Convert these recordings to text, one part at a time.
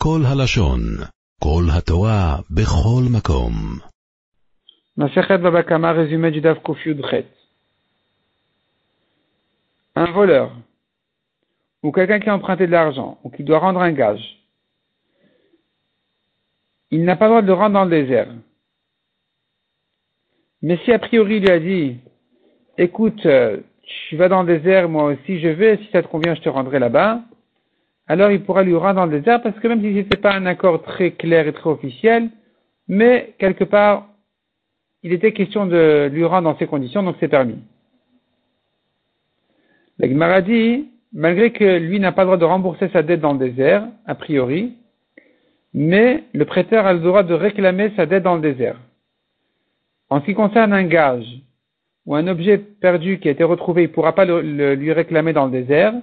כל הלשון, כל התורה, בכל מקום. Masechet Baba Kama, résumé du Daf Kofiud Chet. Un voleur, ou quelqu'un qui a emprunté de l'argent, ou qui doit rendre un gage, il n'a pas le droit de le rendre dans le désert. Mais si a priori il lui a dit, écoute, euh, tu vas dans le désert, moi aussi je vais, si ça te convient, je te rendrai là-bas, alors il pourra lui rendre dans le désert, parce que même si ce n'était pas un accord très clair et très officiel, mais quelque part, il était question de lui rendre dans ces conditions, donc c'est permis. La Gemara dit, malgré que lui n'a pas le droit de rembourser sa dette dans le désert, a priori, mais le prêteur a le droit de réclamer sa dette dans le désert. En ce qui concerne un gage ou un objet perdu qui a été retrouvé, il ne pourra pas le, le, lui réclamer dans le désert,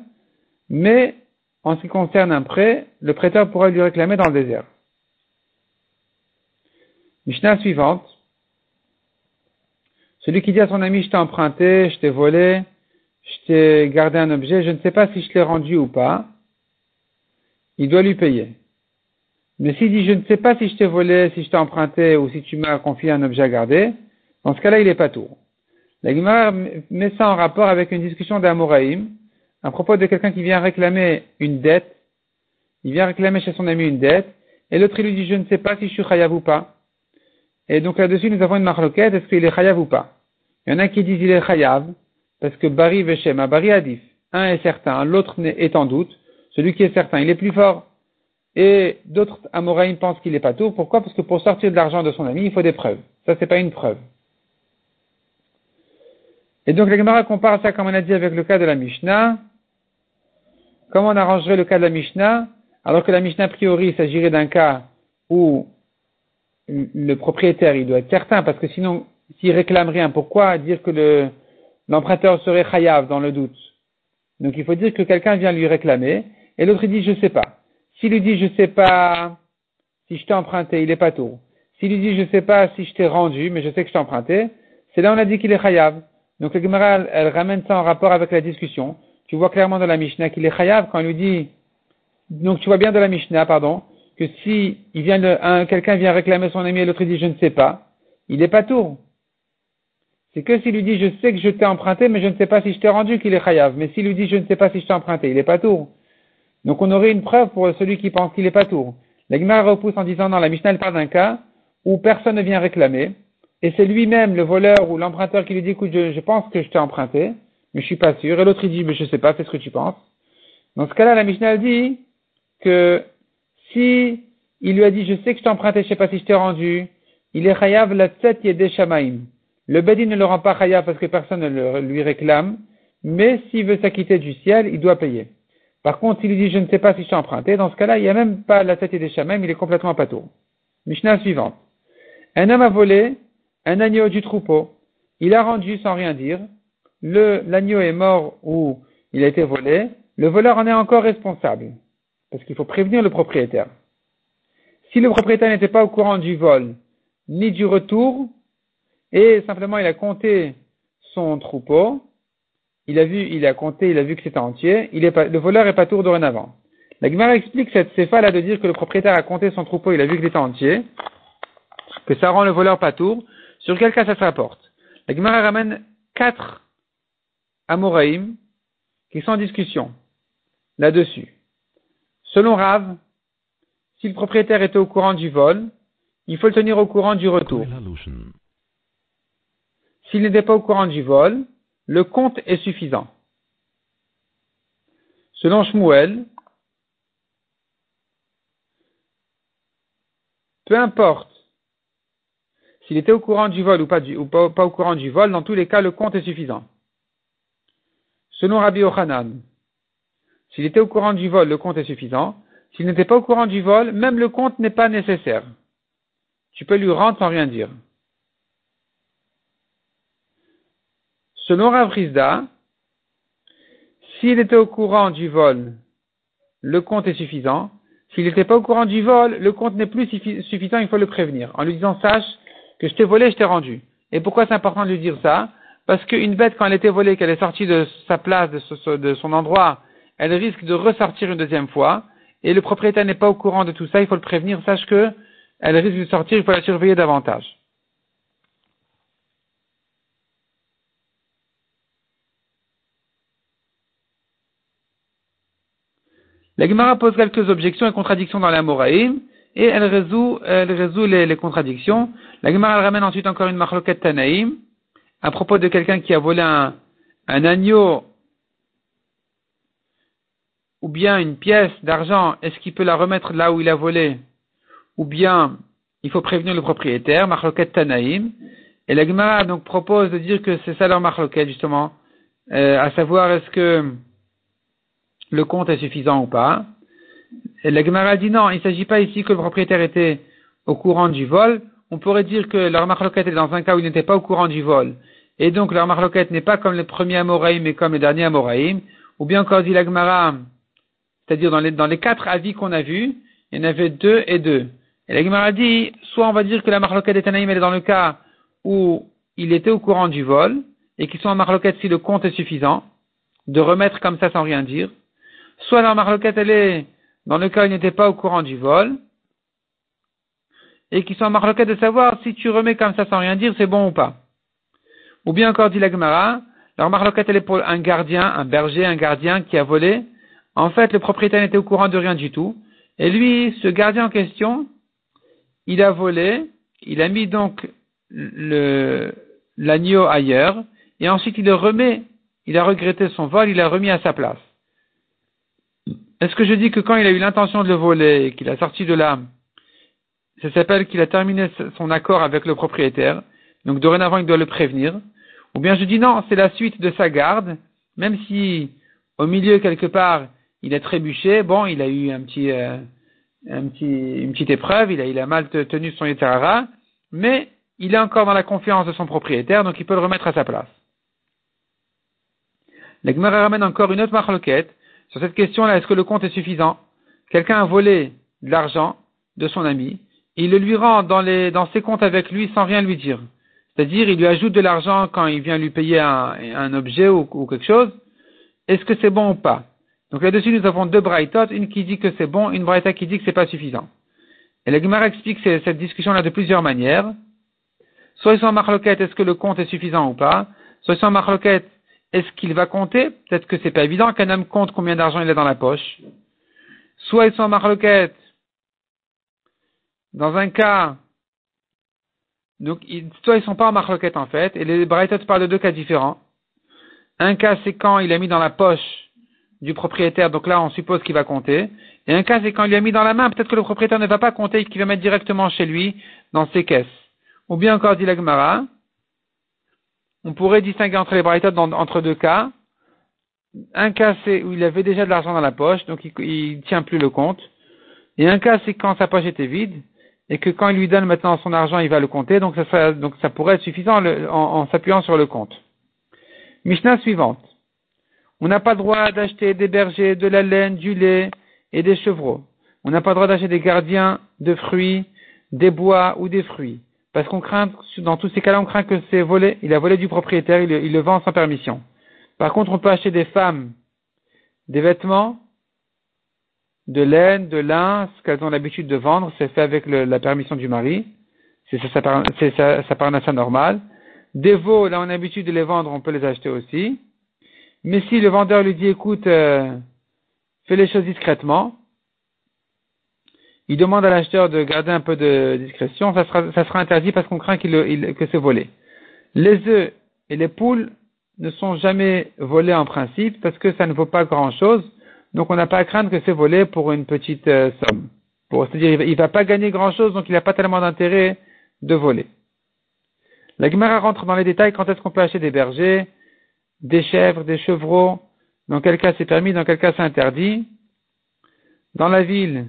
mais en ce qui concerne un prêt, le prêteur pourra lui réclamer dans le désert. Mishnah suivante. Celui qui dit à son ami, je t'ai emprunté, je t'ai volé, je t'ai gardé un objet, je ne sais pas si je l'ai rendu ou pas, il doit lui payer. Mais s'il dit, je ne sais pas si je t'ai volé, si je t'ai emprunté ou si tu m'as confié un objet à garder, dans ce cas-là, il est pas tout. La met ça en rapport avec une discussion d'Amoraïm à propos de quelqu'un qui vient réclamer une dette. Il vient réclamer chez son ami une dette, et l'autre lui dit, je ne sais pas si je suis chayav ou pas. Et donc là-dessus, nous avons une marloquette, est-ce qu'il est chayav ou pas? Il y en a qui disent il est chayav, parce que Bari Veshema, Bari Adif, un est certain, l'autre est en doute, celui qui est certain, il est plus fort. Et d'autres Amoraïm pensent qu'il n'est pas tout. Pourquoi? Parce que pour sortir de l'argent de son ami, il faut des preuves. Ça, c'est pas une preuve. Et donc, la Gemara compare ça, comme on a dit, avec le cas de la Mishnah. Comment on arrangerait le cas de la Mishnah Alors que la Mishnah, a priori, il s'agirait d'un cas où le propriétaire, il doit être certain, parce que sinon, s'il réclame rien, pourquoi dire que le, l'emprunteur serait chayav dans le doute Donc, il faut dire que quelqu'un vient lui réclamer, et l'autre, il dit, je sais pas. S'il lui dit, je sais pas si je t'ai emprunté, il est pas tout. S'il lui dit, je sais pas si je t'ai rendu, mais je sais que je t'ai emprunté, c'est là on a dit qu'il est chayav. Donc le Gemara, elle, ramène ça en rapport avec la discussion. Tu vois clairement dans la Mishnah qu'il est chayav quand il lui dit, donc tu vois bien dans la Mishnah, pardon, que si il vient quelqu'un vient réclamer son ami et l'autre dit, je ne sais pas, il est pas tour. C'est que s'il lui dit, je sais que je t'ai emprunté, mais je ne sais pas si je t'ai rendu qu'il est chayav. Mais s'il lui dit, je ne sais pas si je t'ai emprunté, il est pas tour. Donc on aurait une preuve pour celui qui pense qu'il n'est pas tour. La repousse en disant, non, la Mishnah elle parle d'un cas où personne ne vient réclamer, et c'est lui-même, le voleur ou l'emprunteur, qui lui dit, écoute, je pense que je t'ai emprunté, mais je suis pas sûr, et l'autre il dit, mais je sais pas, fais ce que tu penses. Dans ce cas-là, la Mishnah dit que si il lui a dit, je sais que je t'ai emprunté, je sais pas si je t'ai rendu, il est chayav la tset yedé shamaim. Le bedin ne le rend pas chayav parce que personne ne le, lui réclame, mais s'il veut s'acquitter du ciel, il doit payer. Par contre, s'il dit je ne sais pas si je t'ai emprunté, dans ce cas-là, il n'y a même pas la tête des chamem, il est complètement pâteau. Mishnah suivante. Un homme a volé un agneau du troupeau. Il a rendu sans rien dire. Le, l'agneau est mort ou il a été volé. Le voleur en est encore responsable. Parce qu'il faut prévenir le propriétaire. Si le propriétaire n'était pas au courant du vol, ni du retour, et simplement il a compté son troupeau, il a vu, il a compté, il a vu que c'était entier, le voleur est pas tour dorénavant. La Gemara explique cette céphale là de dire que le propriétaire a compté son troupeau, il a vu qu'il était entier, que ça rend le voleur pas tour. Sur quel cas ça se rapporte? La Gemara ramène quatre Amoraïm qui sont en discussion là-dessus. Selon Rav, si le propriétaire était au courant du vol, il faut le tenir au courant du retour. S'il n'était pas au courant du vol, le compte est suffisant. Selon Shmuel, peu importe s'il était au courant du vol ou, pas, au courant du vol, dans tous les cas, le compte est suffisant. Selon Rabbi Ochanan, s'il était au courant du vol, le compte est suffisant. S'il n'était pas au courant du vol, même le compte n'est pas nécessaire. Tu peux lui rendre sans rien dire. Selon Rav Rizda, s'il était au courant du vol, le compte est suffisant. S'il n'était pas au courant du vol, le compte n'est plus suffisant, il faut le prévenir. En lui disant, sache que je t'ai volé, je t'ai rendu. Et pourquoi c'est important de lui dire ça? Parce qu'une bête, quand elle était volée, qu'elle est sortie de sa place, de, son endroit, elle risque de ressortir une deuxième fois. et le propriétaire n'est pas au courant de tout ça, il faut le prévenir, sache que elle risque de sortir, il faut la surveiller davantage. La Gemara pose quelques objections et contradictions dans la Moraïm, et elle résout, elle résout les, contradictions. La Gemara ramène ensuite encore une marloquette Tanaïm, à propos de quelqu'un qui a volé un, agneau ou bien une pièce d'argent, est-ce qu'il peut la remettre là où il a volé? Ou bien il faut prévenir le propriétaire, marloquette Tanaïm. Et la Gemara donc propose de dire que c'est ça leur marloquette justement, euh, à savoir est-ce que le compte est suffisant ou pas? Et la Gemara dit non, il ne s'agit pas ici que le propriétaire était au courant du vol. On pourrait dire que leur marloquette est dans un cas où il n'était pas au courant du vol. Et donc leur marloquette n'est pas comme le premier Amoraïm, mais comme le dernier Amoraïm. Ou bien encore dit la Gemara, c'est-à-dire dans les, dans les quatre avis qu'on a vus, il y en avait deux et deux. Et la Gemara dit, soit on va dire que la marloquette est Tanaïm, elle est dans le cas où il était au courant du vol, et qu'ils sont en marloquette si le compte est suffisant, de remettre comme ça sans rien dire. Soit la marloquette, elle est dans le cas où il n'était pas au courant du vol, et qui sont en marloquette de savoir si tu remets comme ça sans rien dire, c'est bon ou pas. Ou bien encore dit la Gemara, la marloquette, elle est pour un gardien, un berger, un gardien qui a volé. En fait, le propriétaire n'était au courant de rien du tout. Et lui, ce gardien en question, il a volé, il a mis donc l'agneau ailleurs, et ensuite il le remet, il a regretté son vol, il l'a remis à sa place. Est-ce que je dis que quand il a eu l'intention de le voler, qu'il a sorti de là, ça s'appelle qu'il a terminé son accord avec le propriétaire, donc dorénavant il doit le prévenir, ou bien je dis non, c'est la suite de sa garde, même si au milieu quelque part il a trébuché, bon, il a eu un petit, euh, un petit, une petite épreuve, il a, mal tenu son Yeterara, mais il est encore dans la confiance de son propriétaire, donc il peut le remettre à sa place. La ramène encore une autre marloquette, sur cette question-là, est-ce que le compte est suffisant? Quelqu'un a volé de l'argent de son ami, il le lui rend dans, les, dans ses comptes avec lui sans rien lui dire. C'est-à-dire, il lui ajoute de l'argent quand il vient lui payer un, objet ou, quelque chose. Est-ce que c'est bon ou pas? Donc là-dessus, nous avons deux braïtot, une qui dit que c'est bon, une braïta qui dit que c'est pas suffisant. Et la Gemara explique cette discussion-là de plusieurs manières. Soit ils sont en marloquette, est-ce que le compte est suffisant ou pas? Soit ils sont en marloquette, est-ce qu'il va compter? Peut-être que c'est pas évident qu'un homme compte combien d'argent il a dans la poche. Soit ils sont en marloquette. Dans un cas, donc, soit ils sont pas en marloquette en fait, et les Braithot parlent de deux cas différents. Un cas, c'est quand il a mis dans la poche du propriétaire, donc là on suppose qu'il va compter. Et un cas, c'est quand il l'a mis dans la main, peut-être que le propriétaire ne va pas compter et qu'il va mettre directement chez lui, dans ses caisses. Ou bien encore, dit l'Agmara, on pourrait distinguer entre les Braithot entre deux cas. Un cas, c'est où il avait déjà de l'argent dans la poche, donc il ne tient plus le compte. Et un cas, c'est quand sa poche était vide, et que quand il lui donne maintenant son argent, il va le compter, donc ça, donc ça pourrait être suffisant en, s'appuyant sur le compte. Mishnah suivante. On n'a pas le droit d'acheter des bergers, de la laine, du lait et des chevreaux. On n'a pas le droit d'acheter des gardiens de fruits, des bois ou des fruits. Parce qu'on craint, dans tous ces cas-là, on craint que c'est volé. Il a volé du propriétaire, il, le vend sans permission. Par contre, on peut acheter des femmes, des vêtements, de laine, de lin, ce qu'elles ont l'habitude de vendre, c'est fait avec la permission du mari. C'est ça, ça, ça, ça normal. Des veaux, là on a l'habitude de les vendre, on peut les acheter aussi. Mais si le vendeur lui dit, écoute, euh, fais les choses discrètement, il demande à l'acheteur de garder un peu de discrétion, ça sera, interdit parce qu'on craint qu'il, que c'est volé. Les œufs et les poules ne sont jamais volés en principe parce que ça ne vaut pas grand chose donc on n'a pas à craindre que c'est volé pour une petite euh, somme. c'est-à-dire il ne va pas gagner grand-chose, donc il n'a pas tellement d'intérêt de voler. La Gemara rentre dans les détails quand est-ce qu'on peut acheter des bergers, des chèvres, des chevreaux, dans quel cas c'est permis, dans quel cas c'est interdit? Dans la ville,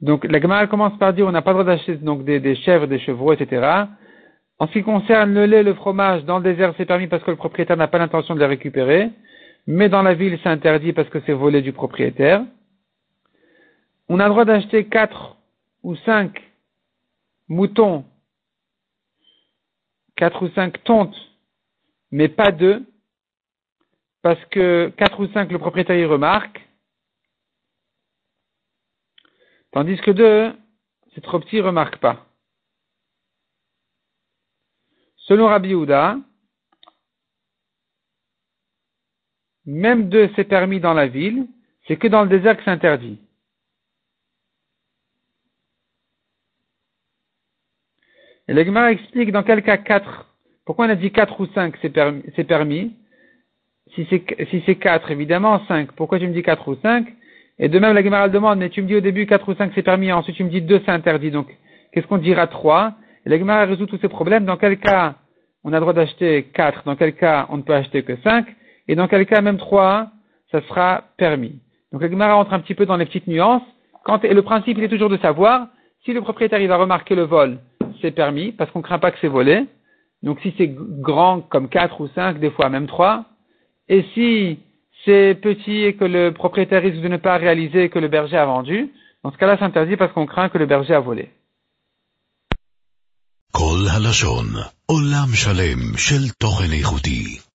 Donc la Gemara commence par dire on n'a pas le droit d'acheter donc des, chèvres, des chevreaux, etc. En ce qui concerne le lait, le fromage, dans le désert c'est permis parce que le propriétaire n'a pas l'intention de les récupérer, mais dans la ville c'est interdit parce que c'est volé du propriétaire. On a le droit d'acheter quatre ou cinq moutons, quatre ou cinq tontes, mais pas deux, parce que quatre ou cinq le propriétaire y remarque, tandis que deux, c'est trop petit, remarque pas. Selon Rabbi Houda, même deux c'est permis dans la ville, c'est que dans le désert c'est interdit. Et le explique dans quel cas 4. Pourquoi on a dit 4 ou 5 c'est permis, Si c'est 4, évidemment 5. Pourquoi tu me dis 4 ou 5 Et de même, la Gemara demande, mais tu me dis au début 4 ou 5 c'est permis, ensuite tu me dis 2 c'est interdit. Donc, qu'est-ce qu'on dira 3 Et la Gemara résout tous ces problèmes. Dans quel cas on a le droit d'acheter 4, dans quel cas on ne peut acheter que 5, et dans quel cas même 3, ça sera permis. Donc la Gemara rentre un petit peu dans les petites nuances. Quand, et le principe, il est toujours de savoir si le propriétaire il va remarquer le vol c'est permis, parce qu'on craint pas que c'est volé. Donc si c'est grand comme 4 ou 5, des fois même 3, et si c'est petit et que le propriétaire risque de ne pas réaliser que le berger a vendu, dans ce cas-là, c'est interdit parce qu'on craint que le berger a volé.